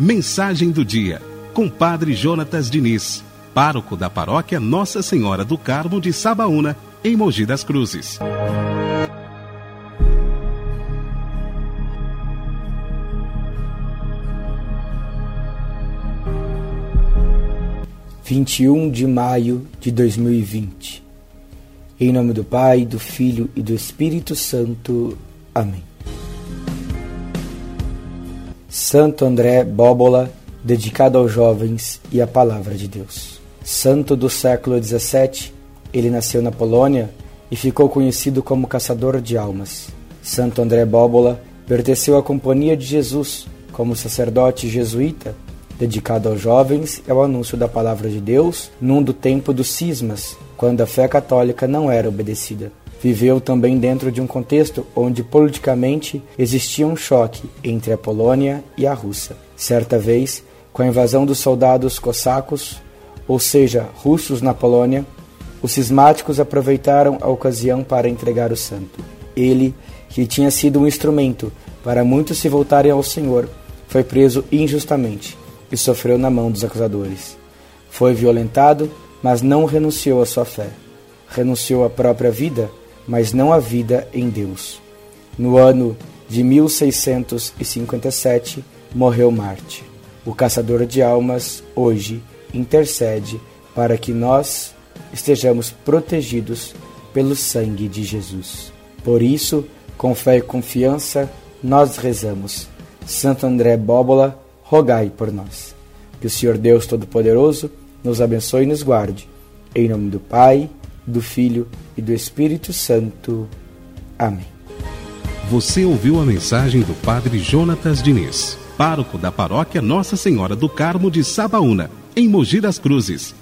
Mensagem do dia, com Padre Jonatas Diniz, pároco da paróquia Nossa Senhora do Carmo de Sabaúna, em Mogi das Cruzes. Vinte e um de maio de dois mil e vinte. Em nome do Pai, do Filho e do Espírito Santo. Amém. Santo André Bóbola, dedicado aos jovens e à Palavra de Deus. Santo do século XVII, ele nasceu na Polônia e ficou conhecido como caçador de almas. Santo André Bóbola pertenceu à Companhia de Jesus como sacerdote jesuíta, dedicado aos jovens e ao anúncio da Palavra de Deus num do tempo dos cismas, quando a fé católica não era obedecida viveu também dentro de um contexto onde politicamente existia um choque entre a Polônia e a Rússia. Certa vez, com a invasão dos soldados cossacos, ou seja, russos na Polônia, os cismáticos aproveitaram a ocasião para entregar o santo. Ele, que tinha sido um instrumento para muitos se voltarem ao Senhor, foi preso injustamente e sofreu na mão dos acusadores. Foi violentado, mas não renunciou à sua fé. Renunciou à própria vida mas não a vida em Deus. No ano de 1657 morreu Marte. O caçador de almas hoje intercede para que nós estejamos protegidos pelo sangue de Jesus. Por isso, com fé e confiança, nós rezamos. Santo André Bóbola, rogai por nós. Que o Senhor Deus Todo-Poderoso nos abençoe e nos guarde. Em nome do Pai, do Filho e do Espírito Santo. Amém. Você ouviu a mensagem do Padre Jonatas Diniz, pároco da paróquia Nossa Senhora do Carmo de Sabaúna, em Mogi das Cruzes.